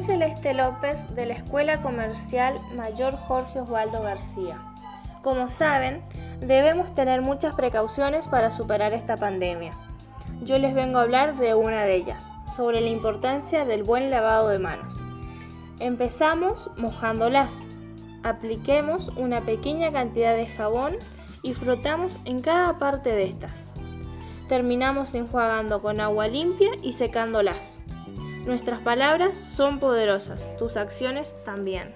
Celeste López de la Escuela Comercial Mayor Jorge Osvaldo García. Como saben, debemos tener muchas precauciones para superar esta pandemia. Yo les vengo a hablar de una de ellas, sobre la importancia del buen lavado de manos. Empezamos mojándolas. Apliquemos una pequeña cantidad de jabón y frotamos en cada parte de estas. Terminamos enjuagando con agua limpia y secándolas. Nuestras palabras son poderosas, tus acciones también.